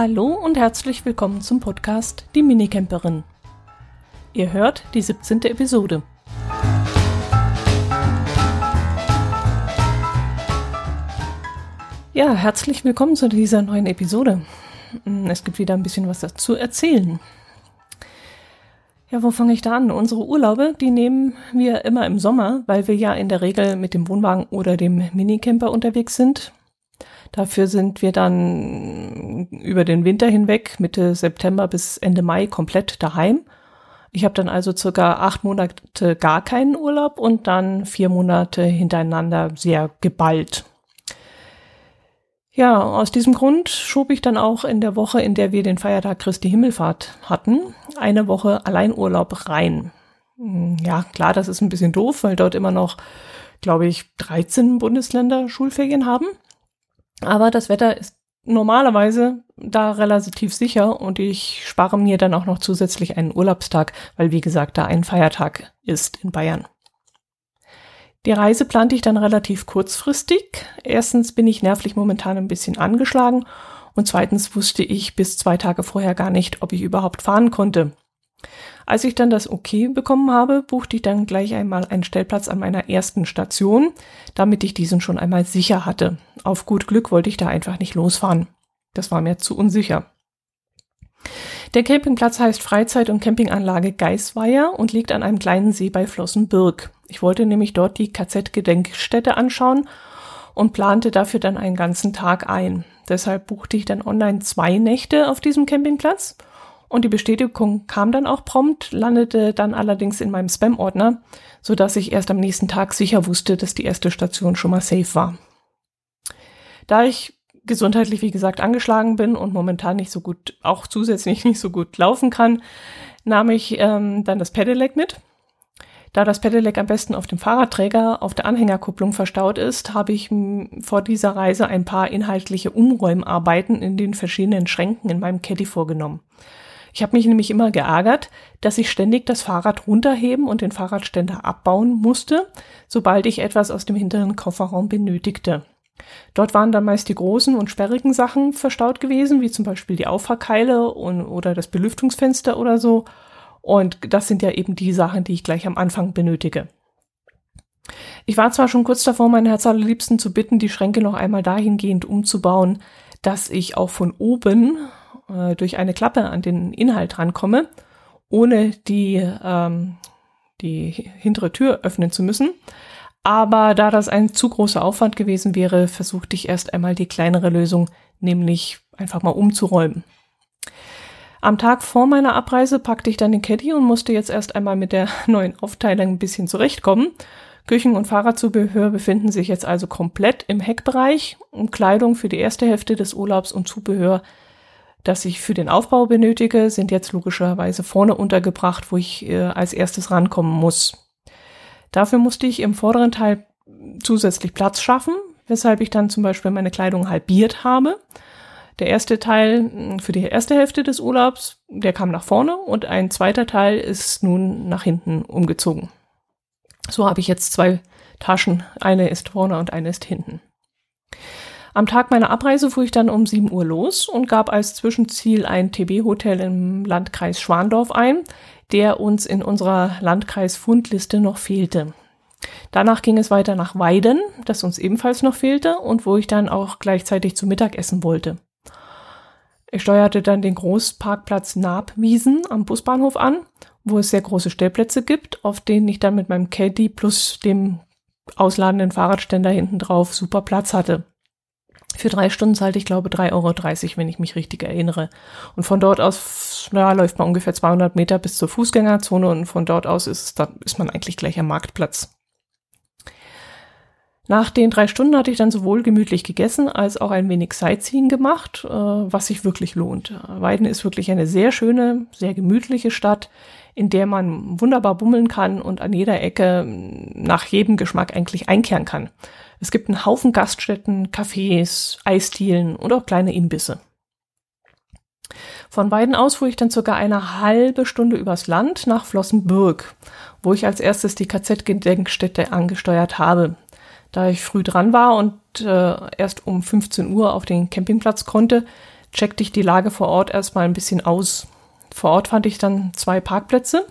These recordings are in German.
Hallo und herzlich willkommen zum Podcast Die Minicamperin. Ihr hört die 17. Episode. Ja, herzlich willkommen zu dieser neuen Episode. Es gibt wieder ein bisschen was dazu erzählen. Ja, wo fange ich da an? Unsere Urlaube, die nehmen wir immer im Sommer, weil wir ja in der Regel mit dem Wohnwagen oder dem Minicamper unterwegs sind. Dafür sind wir dann über den Winter hinweg, Mitte September bis Ende Mai, komplett daheim. Ich habe dann also circa acht Monate gar keinen Urlaub und dann vier Monate hintereinander sehr geballt. Ja, aus diesem Grund schob ich dann auch in der Woche, in der wir den Feiertag Christi Himmelfahrt hatten, eine Woche Alleinurlaub rein. Ja, klar, das ist ein bisschen doof, weil dort immer noch, glaube ich, 13 Bundesländer Schulferien haben. Aber das Wetter ist normalerweise da relativ sicher und ich spare mir dann auch noch zusätzlich einen Urlaubstag, weil wie gesagt da ein Feiertag ist in Bayern. Die Reise plante ich dann relativ kurzfristig. Erstens bin ich nervlich momentan ein bisschen angeschlagen und zweitens wusste ich bis zwei Tage vorher gar nicht, ob ich überhaupt fahren konnte. Als ich dann das Okay bekommen habe, buchte ich dann gleich einmal einen Stellplatz an meiner ersten Station, damit ich diesen schon einmal sicher hatte. Auf gut Glück wollte ich da einfach nicht losfahren. Das war mir zu unsicher. Der Campingplatz heißt Freizeit- und Campinganlage Geisweier und liegt an einem kleinen See bei Flossenbürg. Ich wollte nämlich dort die KZ-Gedenkstätte anschauen und plante dafür dann einen ganzen Tag ein. Deshalb buchte ich dann online zwei Nächte auf diesem Campingplatz und die Bestätigung kam dann auch prompt, landete dann allerdings in meinem Spam-Ordner, so dass ich erst am nächsten Tag sicher wusste, dass die erste Station schon mal safe war. Da ich gesundheitlich, wie gesagt, angeschlagen bin und momentan nicht so gut, auch zusätzlich nicht so gut laufen kann, nahm ich ähm, dann das Pedelec mit. Da das Pedelec am besten auf dem Fahrradträger auf der Anhängerkupplung verstaut ist, habe ich vor dieser Reise ein paar inhaltliche Umräumarbeiten in den verschiedenen Schränken in meinem Caddy vorgenommen. Ich habe mich nämlich immer geärgert, dass ich ständig das Fahrrad runterheben und den Fahrradständer abbauen musste, sobald ich etwas aus dem hinteren Kofferraum benötigte. Dort waren dann meist die großen und sperrigen Sachen verstaut gewesen, wie zum Beispiel die Auffahrkeile und, oder das Belüftungsfenster oder so. Und das sind ja eben die Sachen, die ich gleich am Anfang benötige. Ich war zwar schon kurz davor, meinen Herz allerliebsten zu bitten, die Schränke noch einmal dahingehend umzubauen, dass ich auch von oben äh, durch eine Klappe an den Inhalt rankomme, ohne die, ähm, die hintere Tür öffnen zu müssen. Aber da das ein zu großer Aufwand gewesen wäre, versuchte ich erst einmal die kleinere Lösung, nämlich einfach mal umzuräumen. Am Tag vor meiner Abreise packte ich dann den Caddy und musste jetzt erst einmal mit der neuen Aufteilung ein bisschen zurechtkommen. Küchen- und Fahrradzubehör befinden sich jetzt also komplett im Heckbereich und Kleidung für die erste Hälfte des Urlaubs und Zubehör, das ich für den Aufbau benötige, sind jetzt logischerweise vorne untergebracht, wo ich äh, als erstes rankommen muss. Dafür musste ich im vorderen Teil zusätzlich Platz schaffen, weshalb ich dann zum Beispiel meine Kleidung halbiert habe. Der erste Teil hm, für die erste Hälfte des Urlaubs, der kam nach vorne und ein zweiter Teil ist nun nach hinten umgezogen. So habe ich jetzt zwei Taschen. Eine ist vorne und eine ist hinten. Am Tag meiner Abreise fuhr ich dann um 7 Uhr los und gab als Zwischenziel ein TB-Hotel im Landkreis Schwandorf ein, der uns in unserer Landkreis-Fundliste noch fehlte. Danach ging es weiter nach Weiden, das uns ebenfalls noch fehlte und wo ich dann auch gleichzeitig zu Mittag essen wollte. Ich steuerte dann den Großparkplatz Nabwiesen am Busbahnhof an, wo es sehr große Stellplätze gibt, auf denen ich dann mit meinem Caddy plus dem ausladenden Fahrradständer hinten drauf super Platz hatte. Für drei Stunden zahlte ich, glaube, 3,30 Euro, wenn ich mich richtig erinnere. Und von dort aus ja, läuft man ungefähr 200 Meter bis zur Fußgängerzone und von dort aus ist, da ist man eigentlich gleich am Marktplatz. Nach den drei Stunden hatte ich dann sowohl gemütlich gegessen als auch ein wenig Sightseeing gemacht, äh, was sich wirklich lohnt. Weiden ist wirklich eine sehr schöne, sehr gemütliche Stadt, in der man wunderbar bummeln kann und an jeder Ecke nach jedem Geschmack eigentlich einkehren kann. Es gibt einen Haufen Gaststätten, Cafés, Eisdielen und auch kleine Imbisse. Von Weiden aus fuhr ich dann circa eine halbe Stunde übers Land nach Flossenbürg, wo ich als erstes die KZ-Gedenkstätte angesteuert habe. Da ich früh dran war und äh, erst um 15 Uhr auf den Campingplatz konnte, checkte ich die Lage vor Ort erstmal ein bisschen aus. Vor Ort fand ich dann zwei Parkplätze,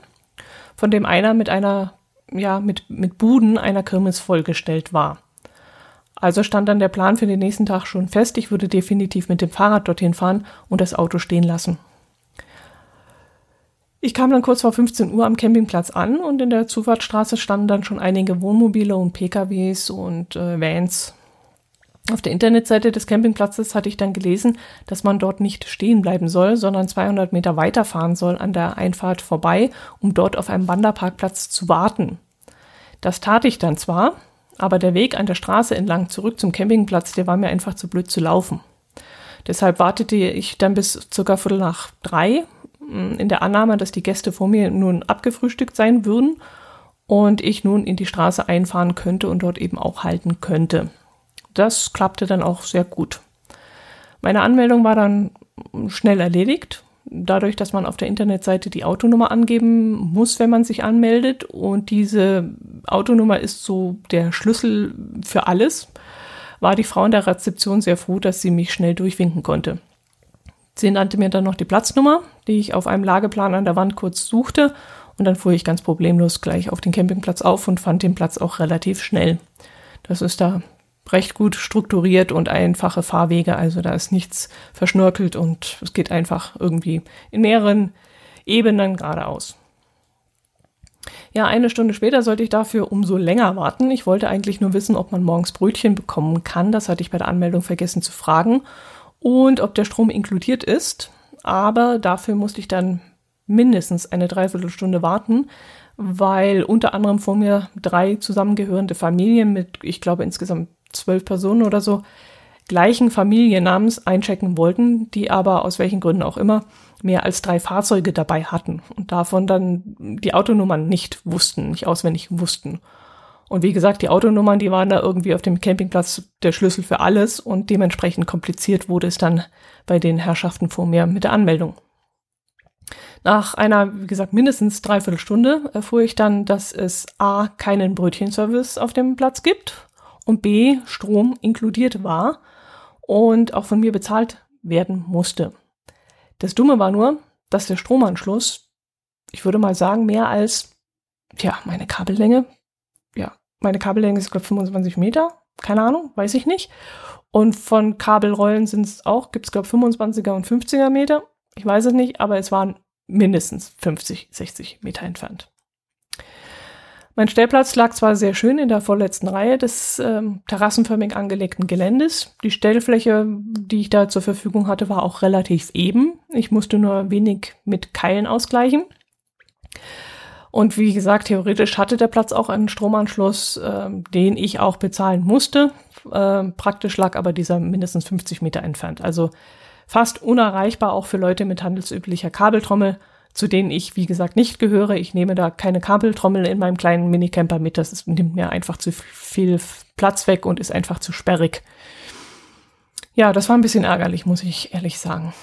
von dem einer mit einer, ja, mit, mit Buden einer Kirmes vollgestellt war. Also stand dann der Plan für den nächsten Tag schon fest. Ich würde definitiv mit dem Fahrrad dorthin fahren und das Auto stehen lassen. Ich kam dann kurz vor 15 Uhr am Campingplatz an und in der Zufahrtsstraße standen dann schon einige Wohnmobile und PKWs und äh, Vans. Auf der Internetseite des Campingplatzes hatte ich dann gelesen, dass man dort nicht stehen bleiben soll, sondern 200 Meter weiterfahren soll an der Einfahrt vorbei, um dort auf einem Wanderparkplatz zu warten. Das tat ich dann zwar, aber der Weg an der Straße entlang zurück zum Campingplatz, der war mir einfach zu blöd zu laufen. Deshalb wartete ich dann bis circa Viertel nach drei in der Annahme, dass die Gäste vor mir nun abgefrühstückt sein würden und ich nun in die Straße einfahren könnte und dort eben auch halten könnte. Das klappte dann auch sehr gut. Meine Anmeldung war dann schnell erledigt, dadurch, dass man auf der Internetseite die Autonummer angeben muss, wenn man sich anmeldet. Und diese Autonummer ist so der Schlüssel für alles. War die Frau in der Rezeption sehr froh, dass sie mich schnell durchwinken konnte. Sie nannte mir dann noch die Platznummer, die ich auf einem Lageplan an der Wand kurz suchte und dann fuhr ich ganz problemlos gleich auf den Campingplatz auf und fand den Platz auch relativ schnell. Das ist da recht gut strukturiert und einfache Fahrwege, also da ist nichts verschnörkelt und es geht einfach irgendwie in mehreren Ebenen geradeaus. Ja, eine Stunde später sollte ich dafür umso länger warten. Ich wollte eigentlich nur wissen, ob man morgens Brötchen bekommen kann. Das hatte ich bei der Anmeldung vergessen zu fragen und ob der Strom inkludiert ist. Aber dafür musste ich dann mindestens eine Dreiviertelstunde warten, weil unter anderem vor mir drei zusammengehörende Familien mit, ich glaube, insgesamt zwölf Personen oder so, gleichen Familiennamens einchecken wollten, die aber aus welchen Gründen auch immer mehr als drei Fahrzeuge dabei hatten und davon dann die Autonummern nicht wussten, nicht auswendig wussten. Und wie gesagt, die Autonummern, die waren da irgendwie auf dem Campingplatz der Schlüssel für alles und dementsprechend kompliziert wurde es dann bei den Herrschaften vor mir mit der Anmeldung. Nach einer, wie gesagt, mindestens dreiviertel Stunde erfuhr ich dann, dass es A, keinen Brötchenservice auf dem Platz gibt und B, Strom inkludiert war und auch von mir bezahlt werden musste. Das Dumme war nur, dass der Stromanschluss, ich würde mal sagen, mehr als, tja, meine Kabellänge ja, meine Kabellänge ist, glaube ich, 25 Meter. Keine Ahnung, weiß ich nicht. Und von Kabelrollen sind es auch, gibt es, glaube ich, 25er und 50er Meter. Ich weiß es nicht, aber es waren mindestens 50, 60 Meter entfernt. Mein Stellplatz lag zwar sehr schön in der vorletzten Reihe des ähm, terrassenförmig angelegten Geländes. Die Stellfläche, die ich da zur Verfügung hatte, war auch relativ eben. Ich musste nur wenig mit Keilen ausgleichen. Und wie gesagt, theoretisch hatte der Platz auch einen Stromanschluss, äh, den ich auch bezahlen musste. Äh, praktisch lag aber dieser mindestens 50 Meter entfernt. Also fast unerreichbar auch für Leute mit handelsüblicher Kabeltrommel, zu denen ich, wie gesagt, nicht gehöre. Ich nehme da keine Kabeltrommel in meinem kleinen Minicamper mit. Das ist, nimmt mir einfach zu viel Platz weg und ist einfach zu sperrig. Ja, das war ein bisschen ärgerlich, muss ich ehrlich sagen.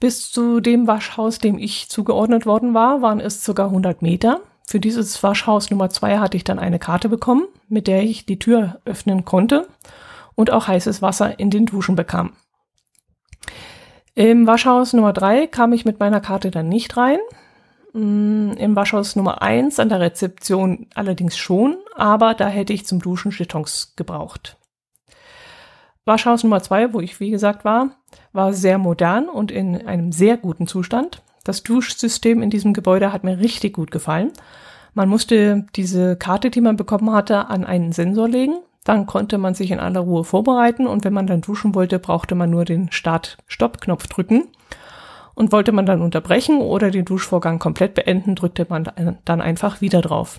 Bis zu dem Waschhaus, dem ich zugeordnet worden war, waren es circa 100 Meter. Für dieses Waschhaus Nummer zwei hatte ich dann eine Karte bekommen, mit der ich die Tür öffnen konnte und auch heißes Wasser in den Duschen bekam. Im Waschhaus Nummer drei kam ich mit meiner Karte dann nicht rein. Mm, Im Waschhaus Nummer eins an der Rezeption allerdings schon, aber da hätte ich zum Duschen Jetons gebraucht. Waschhaus Nummer zwei, wo ich wie gesagt war, war sehr modern und in einem sehr guten Zustand. Das Duschsystem in diesem Gebäude hat mir richtig gut gefallen. Man musste diese Karte, die man bekommen hatte, an einen Sensor legen. Dann konnte man sich in aller Ruhe vorbereiten und wenn man dann duschen wollte, brauchte man nur den Start-Stopp-Knopf drücken. Und wollte man dann unterbrechen oder den Duschvorgang komplett beenden, drückte man dann einfach wieder drauf.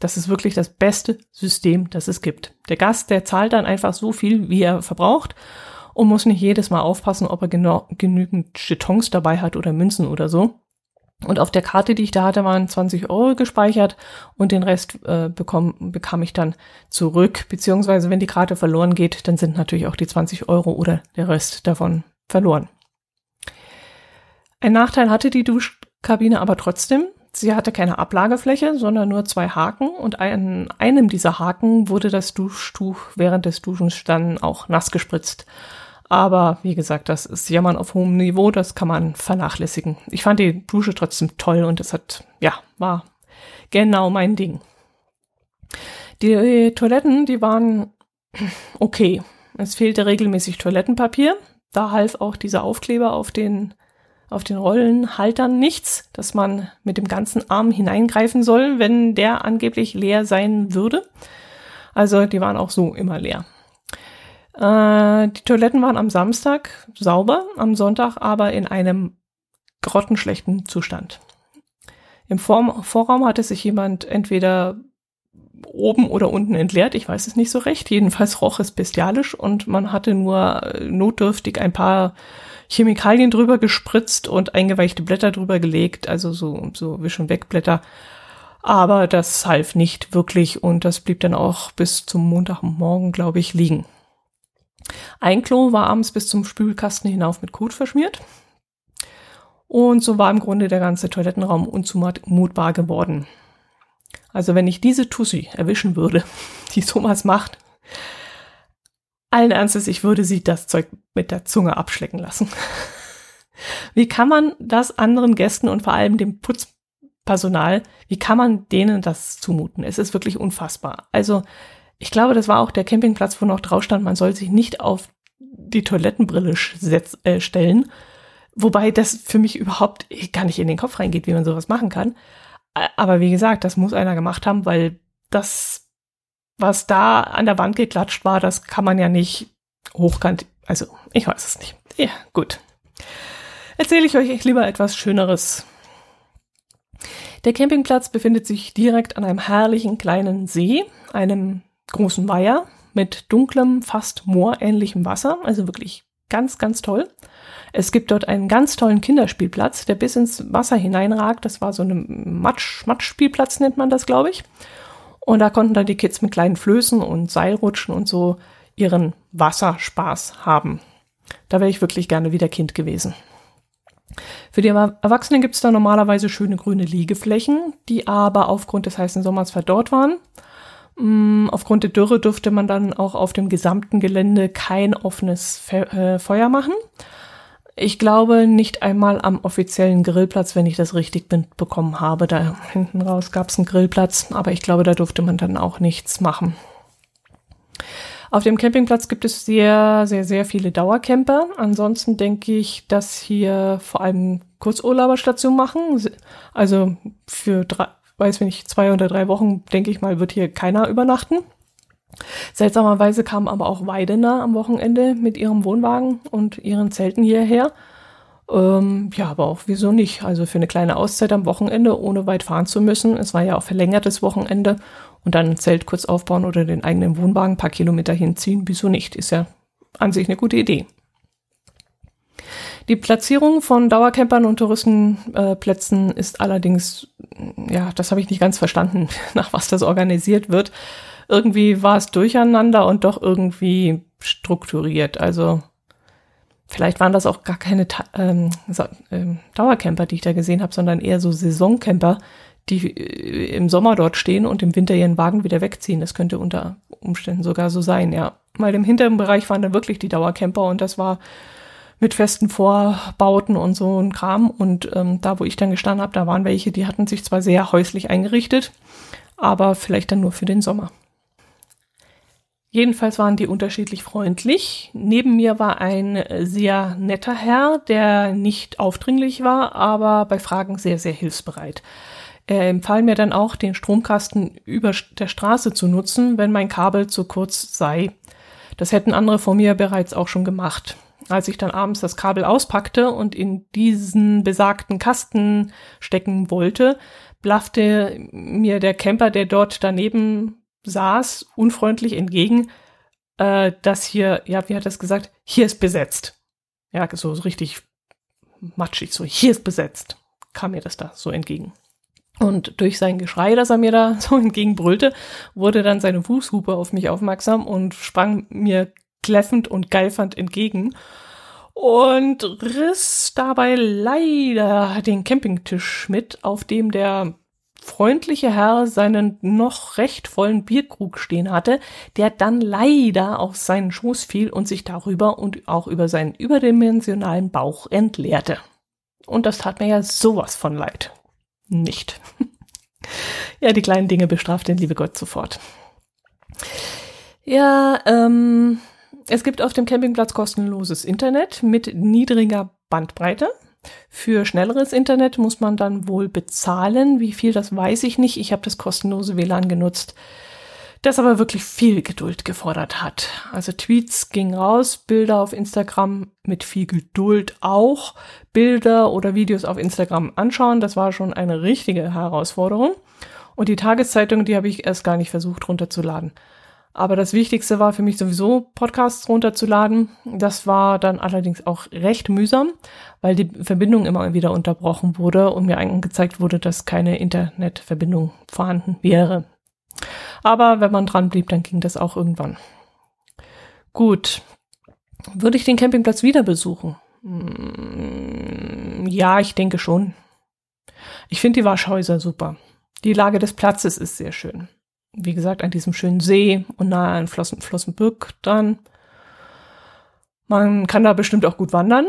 Das ist wirklich das beste System, das es gibt. Der Gast, der zahlt dann einfach so viel, wie er verbraucht und muss nicht jedes Mal aufpassen, ob er genau, genügend Jetons dabei hat oder Münzen oder so. Und auf der Karte, die ich da hatte, waren 20 Euro gespeichert und den Rest äh, bekomm, bekam ich dann zurück. Beziehungsweise, wenn die Karte verloren geht, dann sind natürlich auch die 20 Euro oder der Rest davon verloren. Ein Nachteil hatte die Duschkabine aber trotzdem. Sie hatte keine Ablagefläche, sondern nur zwei Haken und an einem dieser Haken wurde das Duschtuch während des Duschens dann auch nass gespritzt. Aber wie gesagt, das ist Jammern auf hohem Niveau, das kann man vernachlässigen. Ich fand die Dusche trotzdem toll und es hat, ja, war genau mein Ding. Die Toiletten, die waren okay. Es fehlte regelmäßig Toilettenpapier. Da half auch dieser Aufkleber auf den, auf den Rollenhaltern nichts, dass man mit dem ganzen Arm hineingreifen soll, wenn der angeblich leer sein würde. Also die waren auch so immer leer. Äh, die Toiletten waren am Samstag sauber, am Sonntag aber in einem grottenschlechten Zustand. Im Vor Vorraum hatte sich jemand entweder oben oder unten entleert, ich weiß es nicht so recht. Jedenfalls roch es bestialisch und man hatte nur äh, notdürftig ein paar Chemikalien drüber gespritzt und eingeweichte Blätter drüber gelegt, also so, so Wisch- und Wegblätter. Aber das half nicht wirklich und das blieb dann auch bis zum Montagmorgen, glaube ich, liegen. Ein Klo war abends bis zum Spülkasten hinauf mit Kot verschmiert. Und so war im Grunde der ganze Toilettenraum unzumutbar geworden. Also wenn ich diese Tussi erwischen würde, die sowas macht, allen Ernstes, ich würde sie das Zeug mit der Zunge abschlecken lassen. Wie kann man das anderen Gästen und vor allem dem Putzpersonal, wie kann man denen das zumuten? Es ist wirklich unfassbar. Also ich glaube, das war auch der Campingplatz, wo noch drauf stand, man soll sich nicht auf die Toilettenbrille äh, stellen. Wobei das für mich überhaupt gar nicht in den Kopf reingeht, wie man sowas machen kann. Aber wie gesagt, das muss einer gemacht haben, weil das, was da an der Wand geklatscht war, das kann man ja nicht hochkant. Also, ich weiß es nicht. Ja, gut. Erzähle ich euch lieber etwas Schöneres. Der Campingplatz befindet sich direkt an einem herrlichen kleinen See, einem großen Weiher mit dunklem, fast moorähnlichem Wasser, also wirklich ganz, ganz toll. Es gibt dort einen ganz tollen Kinderspielplatz, der bis ins Wasser hineinragt. Das war so ein Matsch, Matschspielplatz nennt man das, glaube ich. Und da konnten dann die Kids mit kleinen Flößen und Seilrutschen und so ihren Wasserspaß haben. Da wäre ich wirklich gerne wieder Kind gewesen. Für die Erwachsenen gibt es da normalerweise schöne grüne Liegeflächen, die aber aufgrund des heißen Sommers verdorrt waren. Mm, aufgrund der Dürre durfte man dann auch auf dem gesamten Gelände kein offenes äh, Feuer machen. Ich glaube nicht einmal am offiziellen Grillplatz, wenn ich das richtig mitbekommen habe. Da hinten raus gab es einen Grillplatz, aber ich glaube, da durfte man dann auch nichts machen. Auf dem Campingplatz gibt es sehr, sehr, sehr viele Dauercamper. Ansonsten denke ich, dass hier vor allem Kurzurlauberstation machen. Also für drei, weiß wenn ich zwei oder drei Wochen, denke ich mal, wird hier keiner übernachten. Seltsamerweise kamen aber auch Weidener am Wochenende mit ihrem Wohnwagen und ihren Zelten hierher. Ähm, ja, aber auch wieso nicht? Also für eine kleine Auszeit am Wochenende, ohne weit fahren zu müssen. Es war ja auch verlängertes Wochenende und dann ein Zelt kurz aufbauen oder den eigenen Wohnwagen ein paar Kilometer hinziehen. Wieso nicht? Ist ja an sich eine gute Idee. Die Platzierung von Dauercampern und Touristenplätzen äh, ist allerdings, ja, das habe ich nicht ganz verstanden, nach was das organisiert wird irgendwie war es durcheinander und doch irgendwie strukturiert. Also vielleicht waren das auch gar keine ähm, ähm, Dauercamper, die ich da gesehen habe, sondern eher so Saisoncamper, die äh, im Sommer dort stehen und im Winter ihren Wagen wieder wegziehen. Das könnte unter Umständen sogar so sein, ja. Weil im hinteren Bereich waren dann wirklich die Dauercamper und das war mit festen Vorbauten und so ein Kram. Und ähm, da, wo ich dann gestanden habe, da waren welche, die hatten sich zwar sehr häuslich eingerichtet, aber vielleicht dann nur für den Sommer. Jedenfalls waren die unterschiedlich freundlich. Neben mir war ein sehr netter Herr, der nicht aufdringlich war, aber bei Fragen sehr, sehr hilfsbereit. Er empfahl mir dann auch, den Stromkasten über der Straße zu nutzen, wenn mein Kabel zu kurz sei. Das hätten andere vor mir bereits auch schon gemacht. Als ich dann abends das Kabel auspackte und in diesen besagten Kasten stecken wollte, blaffte mir der Camper, der dort daneben saß unfreundlich entgegen, äh, dass hier, ja, wie hat er es gesagt? Hier ist besetzt. Ja, so, so richtig matschig, so, hier ist besetzt, kam mir das da so entgegen. Und durch sein Geschrei, das er mir da so entgegenbrüllte, wurde dann seine Fußhupe auf mich aufmerksam und sprang mir kläffend und geifernd entgegen und riss dabei leider den Campingtisch mit, auf dem der freundliche Herr seinen noch recht vollen Bierkrug stehen hatte, der dann leider auf seinen Schoß fiel und sich darüber und auch über seinen überdimensionalen Bauch entleerte. Und das tat mir ja sowas von leid. Nicht. ja, die kleinen Dinge bestraft den liebe Gott sofort. Ja, ähm, es gibt auf dem Campingplatz kostenloses Internet mit niedriger Bandbreite. Für schnelleres Internet muss man dann wohl bezahlen. Wie viel, das weiß ich nicht. Ich habe das kostenlose WLAN genutzt, das aber wirklich viel Geduld gefordert hat. Also Tweets gingen raus, Bilder auf Instagram mit viel Geduld auch. Bilder oder Videos auf Instagram anschauen, das war schon eine richtige Herausforderung. Und die Tageszeitung, die habe ich erst gar nicht versucht runterzuladen. Aber das Wichtigste war für mich sowieso, Podcasts runterzuladen. Das war dann allerdings auch recht mühsam, weil die Verbindung immer wieder unterbrochen wurde und mir angezeigt wurde, dass keine Internetverbindung vorhanden wäre. Aber wenn man dran blieb, dann ging das auch irgendwann. Gut. Würde ich den Campingplatz wieder besuchen? Hm, ja, ich denke schon. Ich finde die Warschhäuser super. Die Lage des Platzes ist sehr schön wie gesagt, an diesem schönen See und nahe an Flossen, Flossenbürg dran. Man kann da bestimmt auch gut wandern.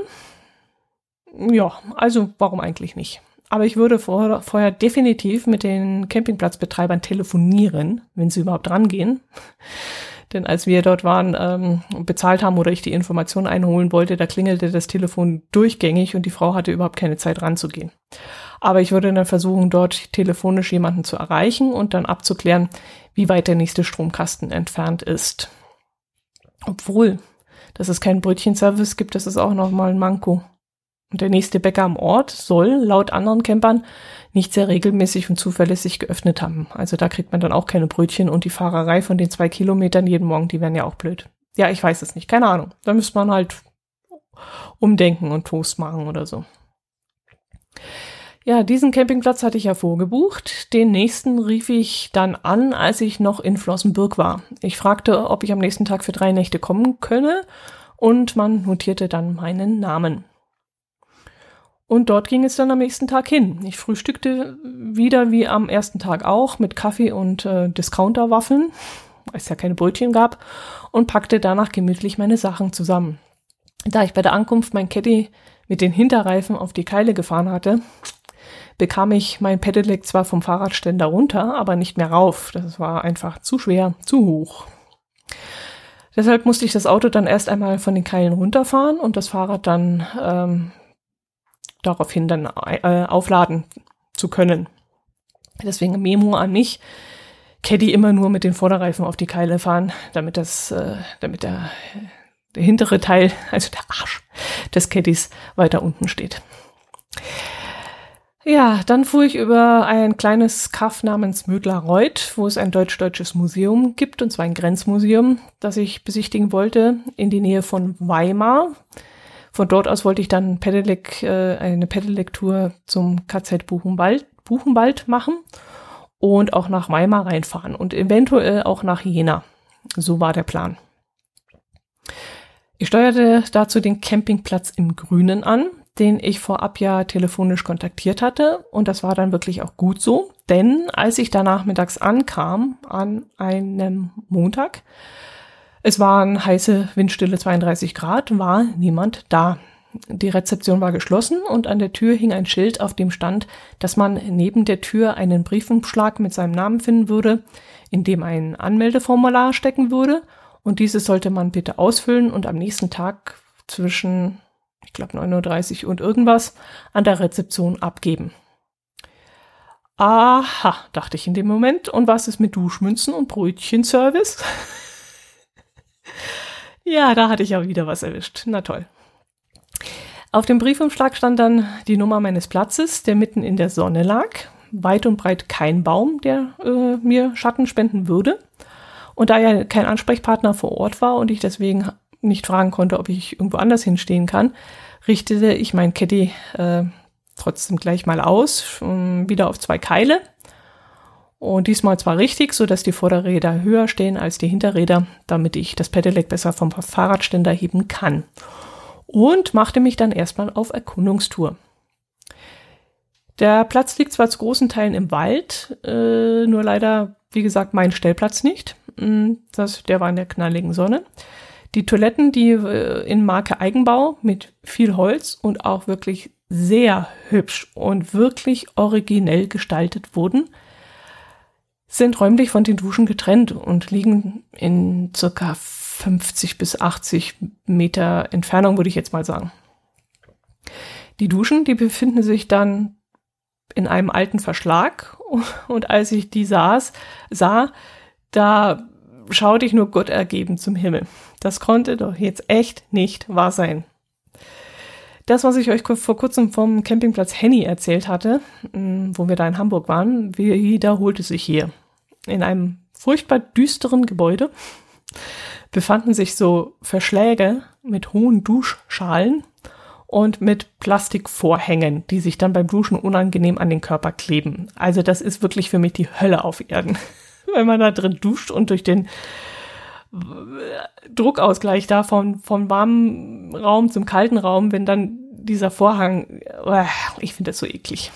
Ja, also warum eigentlich nicht? Aber ich würde vor, vorher definitiv mit den Campingplatzbetreibern telefonieren, wenn sie überhaupt rangehen. Denn als wir dort waren, ähm, bezahlt haben oder ich die Information einholen wollte, da klingelte das Telefon durchgängig und die Frau hatte überhaupt keine Zeit ranzugehen. Aber ich würde dann versuchen, dort telefonisch jemanden zu erreichen und dann abzuklären, wie weit der nächste Stromkasten entfernt ist. Obwohl, dass es keinen Brötchenservice gibt, das ist auch nochmal ein Manko. Und der nächste Bäcker am Ort soll, laut anderen Campern, nicht sehr regelmäßig und zuverlässig geöffnet haben. Also da kriegt man dann auch keine Brötchen und die Fahrerei von den zwei Kilometern jeden Morgen, die wären ja auch blöd. Ja, ich weiß es nicht, keine Ahnung. Da müsste man halt umdenken und Toast machen oder so. Ja, diesen Campingplatz hatte ich ja vorgebucht. Den nächsten rief ich dann an, als ich noch in Flossenbürg war. Ich fragte, ob ich am nächsten Tag für drei Nächte kommen könne und man notierte dann meinen Namen. Und dort ging es dann am nächsten Tag hin. Ich frühstückte wieder wie am ersten Tag auch mit Kaffee und äh, Discounterwaffeln, weil es ja keine Brötchen gab, und packte danach gemütlich meine Sachen zusammen. Da ich bei der Ankunft mein Caddy mit den Hinterreifen auf die Keile gefahren hatte, bekam ich mein Pedelec zwar vom Fahrradständer runter, aber nicht mehr rauf. Das war einfach zu schwer, zu hoch. Deshalb musste ich das Auto dann erst einmal von den Keilen runterfahren und das Fahrrad dann ähm, daraufhin dann äh, aufladen zu können. Deswegen Memo an mich. Caddy immer nur mit den Vorderreifen auf die Keile fahren, damit das, äh, damit der, der hintere Teil, also der Arsch des Caddys weiter unten steht. Ja, dann fuhr ich über ein kleines Kaff namens Mödlareuth, wo es ein deutsch-deutsches Museum gibt, und zwar ein Grenzmuseum, das ich besichtigen wollte, in die Nähe von Weimar. Von dort aus wollte ich dann Pedelec, äh, eine Pedelec-Tour zum KZ Buchenwald, Buchenwald machen und auch nach Weimar reinfahren und eventuell auch nach Jena. So war der Plan. Ich steuerte dazu den Campingplatz im Grünen an, den ich vorab ja telefonisch kontaktiert hatte. Und das war dann wirklich auch gut so, denn als ich da nachmittags ankam, an einem Montag, es waren heiße, windstille 32 Grad, war niemand da. Die Rezeption war geschlossen und an der Tür hing ein Schild, auf dem stand, dass man neben der Tür einen Briefumschlag mit seinem Namen finden würde, in dem ein Anmeldeformular stecken würde und dieses sollte man bitte ausfüllen und am nächsten Tag zwischen ich glaube 9.30 Uhr und irgendwas, an der Rezeption abgeben. Aha, dachte ich in dem Moment. Und was ist mit Duschmünzen und Brötchenservice? ja, da hatte ich auch wieder was erwischt. Na toll. Auf dem Briefumschlag stand dann die Nummer meines Platzes, der mitten in der Sonne lag. Weit und breit kein Baum, der äh, mir Schatten spenden würde. Und da ja kein Ansprechpartner vor Ort war und ich deswegen nicht fragen konnte, ob ich irgendwo anders hinstehen kann, richtete ich mein Caddy äh, trotzdem gleich mal aus, wieder auf zwei Keile. Und diesmal zwar richtig, so dass die Vorderräder höher stehen als die Hinterräder, damit ich das Pedelec besser vom Fahrradständer heben kann. Und machte mich dann erstmal auf Erkundungstour. Der Platz liegt zwar zu großen Teilen im Wald, äh, nur leider, wie gesagt, mein Stellplatz nicht. Mm, das, der war in der knalligen Sonne. Die Toiletten, die äh, in Marke Eigenbau mit viel Holz und auch wirklich sehr hübsch und wirklich originell gestaltet wurden, sind räumlich von den Duschen getrennt und liegen in circa 50 bis 80 Meter Entfernung, würde ich jetzt mal sagen. Die Duschen, die befinden sich dann in einem alten Verschlag und als ich die saß, sah, da schaute ich nur Gott ergeben zum Himmel. Das konnte doch jetzt echt nicht wahr sein. Das, was ich euch vor kurzem vom Campingplatz Henny erzählt hatte, mm, wo wir da in Hamburg waren, wiederholte sich hier. In einem furchtbar düsteren Gebäude befanden sich so Verschläge mit hohen Duschschalen und mit Plastikvorhängen, die sich dann beim Duschen unangenehm an den Körper kleben. Also das ist wirklich für mich die Hölle auf Erden, wenn man da drin duscht und durch den Druckausgleich da von, vom warmen Raum zum kalten Raum, wenn dann dieser Vorhang, äh, ich finde das so eklig.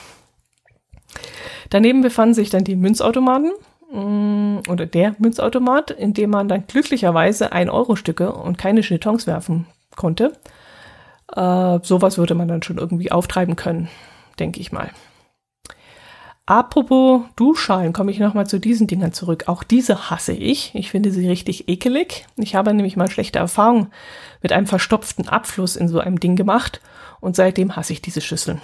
Daneben befanden sich dann die Münzautomaten mm, oder der Münzautomat, in dem man dann glücklicherweise ein Euro-Stücke und keine Jetons werfen konnte. Äh, sowas würde man dann schon irgendwie auftreiben können, denke ich mal. Apropos Duschschalen, komme ich nochmal zu diesen Dingern zurück. Auch diese hasse ich. Ich finde sie richtig ekelig. Ich habe nämlich mal schlechte Erfahrungen mit einem verstopften Abfluss in so einem Ding gemacht und seitdem hasse ich diese Schüsseln.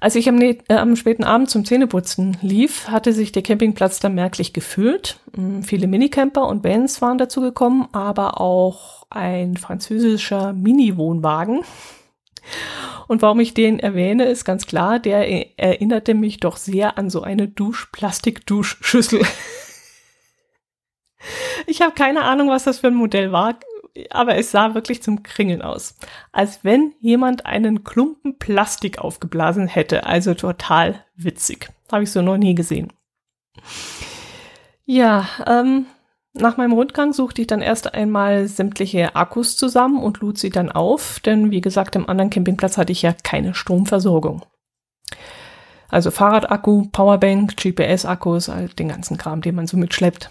Als ich am, äh, am, späten Abend zum Zähneputzen lief, hatte sich der Campingplatz dann merklich gefüllt. Hm, viele Minicamper und Vans waren dazu gekommen, aber auch ein französischer Mini-Wohnwagen. Und warum ich den erwähne, ist ganz klar, der erinnerte mich doch sehr an so eine Dusch-Plastik-Duschschüssel. Ich habe keine Ahnung, was das für ein Modell war, aber es sah wirklich zum Kringeln aus. Als wenn jemand einen Klumpen Plastik aufgeblasen hätte. Also total witzig. Habe ich so noch nie gesehen. Ja, ähm, nach meinem Rundgang suchte ich dann erst einmal sämtliche Akkus zusammen und lud sie dann auf, denn wie gesagt, im anderen Campingplatz hatte ich ja keine Stromversorgung. Also Fahrradakku, Powerbank, GPS-Akkus, all den ganzen Kram, den man so mitschleppt.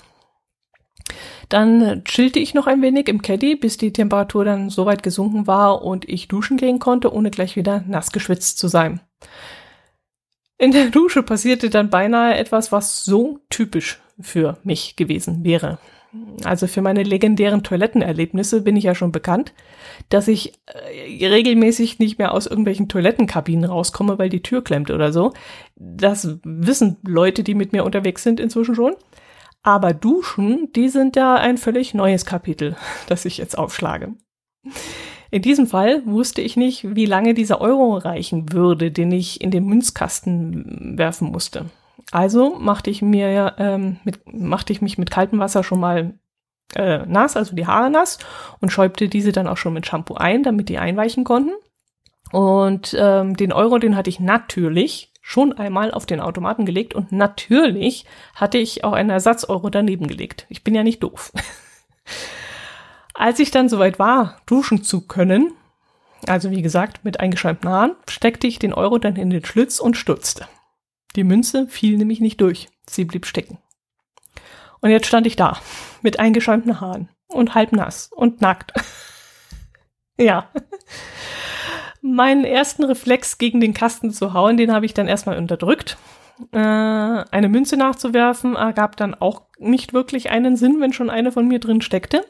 Dann chillte ich noch ein wenig im Caddy, bis die Temperatur dann so weit gesunken war und ich duschen gehen konnte, ohne gleich wieder nass geschwitzt zu sein. In der Dusche passierte dann beinahe etwas, was so typisch für mich gewesen wäre. Also für meine legendären Toilettenerlebnisse bin ich ja schon bekannt, dass ich äh, regelmäßig nicht mehr aus irgendwelchen Toilettenkabinen rauskomme, weil die Tür klemmt oder so. Das wissen Leute, die mit mir unterwegs sind inzwischen schon. Aber Duschen, die sind ja ein völlig neues Kapitel, das ich jetzt aufschlage. In diesem Fall wusste ich nicht, wie lange dieser Euro reichen würde, den ich in den Münzkasten werfen musste. Also machte ich mir ähm, mit, machte ich mich mit kaltem Wasser schon mal äh, nass, also die Haare nass und schäubte diese dann auch schon mit Shampoo ein, damit die einweichen konnten. Und ähm, den Euro, den hatte ich natürlich schon einmal auf den Automaten gelegt und natürlich hatte ich auch einen Ersatz-Euro daneben gelegt. Ich bin ja nicht doof. Als ich dann soweit war, duschen zu können, also wie gesagt mit eingeschäumten Haaren, steckte ich den Euro dann in den Schlitz und stutzte. Die Münze fiel nämlich nicht durch, sie blieb stecken. Und jetzt stand ich da, mit eingeschäumten Haaren und halb nass und nackt. ja meinen ersten Reflex gegen den Kasten zu hauen, den habe ich dann erstmal unterdrückt. Äh, eine Münze nachzuwerfen ergab dann auch nicht wirklich einen Sinn, wenn schon eine von mir drin steckte.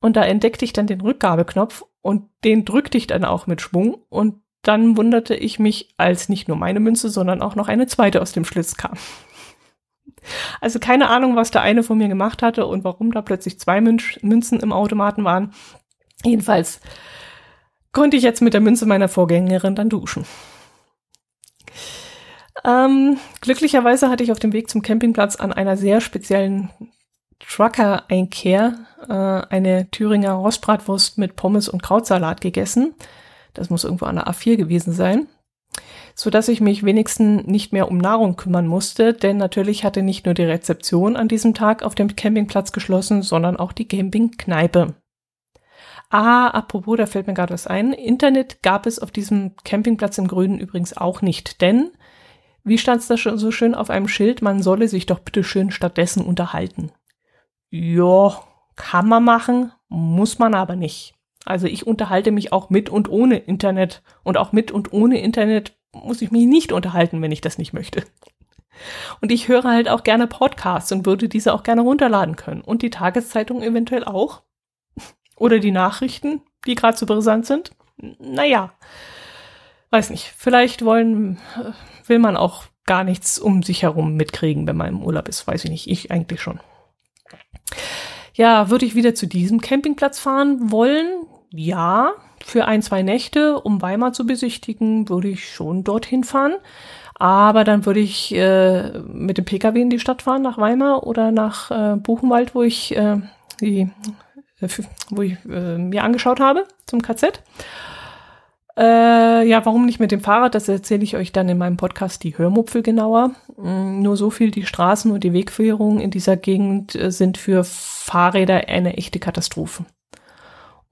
Und da entdeckte ich dann den Rückgabeknopf und den drückte ich dann auch mit Schwung und dann wunderte ich mich, als nicht nur meine Münze, sondern auch noch eine zweite aus dem Schlitz kam. Also keine Ahnung, was der eine von mir gemacht hatte und warum da plötzlich zwei Münzen im Automaten waren. Jedenfalls konnte ich jetzt mit der Münze meiner Vorgängerin dann duschen. Ähm, glücklicherweise hatte ich auf dem Weg zum Campingplatz an einer sehr speziellen Trucker-Einkehr äh, eine Thüringer Rostbratwurst mit Pommes und Krautsalat gegessen. Das muss irgendwo an der A4 gewesen sein. So dass ich mich wenigstens nicht mehr um Nahrung kümmern musste, denn natürlich hatte nicht nur die Rezeption an diesem Tag auf dem Campingplatz geschlossen, sondern auch die Campingkneipe. Ah, apropos, da fällt mir gerade was ein. Internet gab es auf diesem Campingplatz im Grünen übrigens auch nicht, denn wie stand es da schon so schön auf einem Schild, man solle sich doch bitte schön stattdessen unterhalten. Ja, kann man machen, muss man aber nicht. Also ich unterhalte mich auch mit und ohne Internet und auch mit und ohne Internet muss ich mich nicht unterhalten, wenn ich das nicht möchte. Und ich höre halt auch gerne Podcasts und würde diese auch gerne runterladen können und die Tageszeitung eventuell auch. Oder die Nachrichten, die gerade so brisant sind. Naja, weiß nicht. Vielleicht wollen, äh, will man auch gar nichts um sich herum mitkriegen, wenn man im Urlaub ist. Weiß ich nicht. Ich eigentlich schon. Ja, würde ich wieder zu diesem Campingplatz fahren wollen? Ja, für ein, zwei Nächte, um Weimar zu besichtigen, würde ich schon dorthin fahren. Aber dann würde ich äh, mit dem Pkw in die Stadt fahren, nach Weimar oder nach äh, Buchenwald, wo ich äh, die äh, wo ich äh, mir angeschaut habe zum KZ. Äh, ja, warum nicht mit dem Fahrrad? Das erzähle ich euch dann in meinem Podcast die Hörmupfel genauer. Mm, nur so viel, die Straßen und die Wegführungen in dieser Gegend äh, sind für Fahrräder eine echte Katastrophe.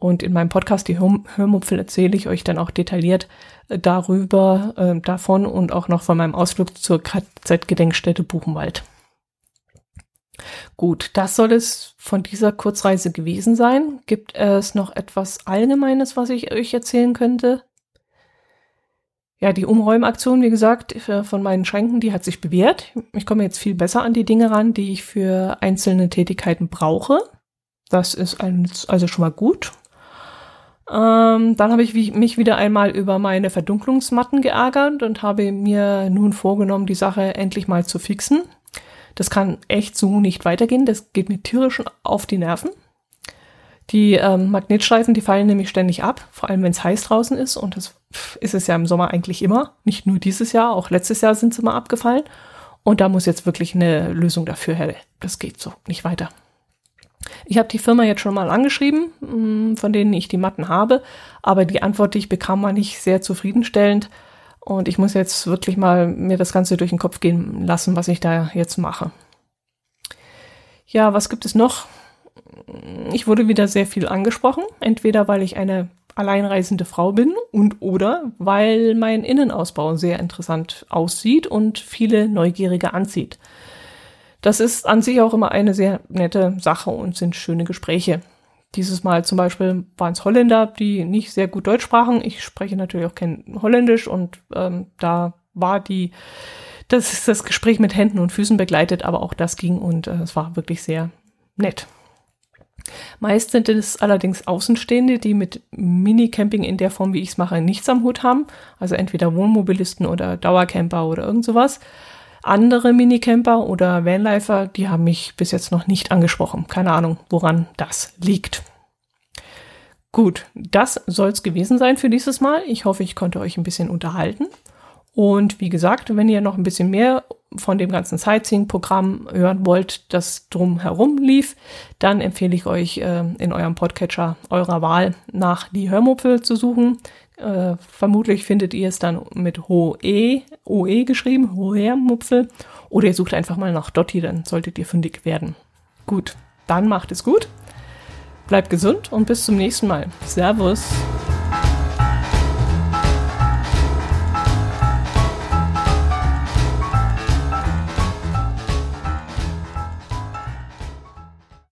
Und in meinem Podcast die Hör Hörmupfel erzähle ich euch dann auch detailliert äh, darüber, äh, davon und auch noch von meinem Ausflug zur KZ-Gedenkstätte Buchenwald. Gut, das soll es von dieser Kurzreise gewesen sein. Gibt es noch etwas Allgemeines, was ich euch erzählen könnte? Ja, die Umräumaktion, wie gesagt, von meinen Schränken, die hat sich bewährt. Ich komme jetzt viel besser an die Dinge ran, die ich für einzelne Tätigkeiten brauche. Das ist also schon mal gut. Ähm, dann habe ich mich wieder einmal über meine Verdunklungsmatten geärgert und habe mir nun vorgenommen, die Sache endlich mal zu fixen. Das kann echt so nicht weitergehen. Das geht mir tierisch auf die Nerven. Die ähm, Magnetstreifen, die fallen nämlich ständig ab, vor allem wenn es heiß draußen ist. Und das ist es ja im Sommer eigentlich immer. Nicht nur dieses Jahr, auch letztes Jahr sind sie mal abgefallen. Und da muss jetzt wirklich eine Lösung dafür her. Das geht so nicht weiter. Ich habe die Firma jetzt schon mal angeschrieben, mm, von denen ich die Matten habe, aber die Antwort, die ich bekam, war nicht sehr zufriedenstellend. Und ich muss jetzt wirklich mal mir das Ganze durch den Kopf gehen lassen, was ich da jetzt mache. Ja, was gibt es noch? Ich wurde wieder sehr viel angesprochen, entweder weil ich eine alleinreisende Frau bin und oder weil mein Innenausbau sehr interessant aussieht und viele Neugierige anzieht. Das ist an sich auch immer eine sehr nette Sache und sind schöne Gespräche. Dieses Mal zum Beispiel waren es Holländer, die nicht sehr gut Deutsch sprachen. Ich spreche natürlich auch kein Holländisch und ähm, da war die, das ist das Gespräch mit Händen und Füßen begleitet, aber auch das ging und äh, es war wirklich sehr nett. Meist sind es allerdings Außenstehende, die mit Minicamping in der Form, wie ich es mache, nichts am Hut haben. Also entweder Wohnmobilisten oder Dauercamper oder irgend sowas. Andere Minicamper oder Vanlifer, die haben mich bis jetzt noch nicht angesprochen. Keine Ahnung, woran das liegt. Gut, das soll es gewesen sein für dieses Mal. Ich hoffe, ich konnte euch ein bisschen unterhalten. Und wie gesagt, wenn ihr noch ein bisschen mehr von dem ganzen Sightseeing-Programm hören wollt, das drumherum lief, dann empfehle ich euch äh, in eurem Podcatcher eurer Wahl nach die Hörmupfel zu suchen. Äh, vermutlich findet ihr es dann mit Hoe, OE geschrieben, Hoher-Mupfel. Oder ihr sucht einfach mal nach Dotti, dann solltet ihr fündig werden. Gut, dann macht es gut. Bleibt gesund und bis zum nächsten Mal. Servus.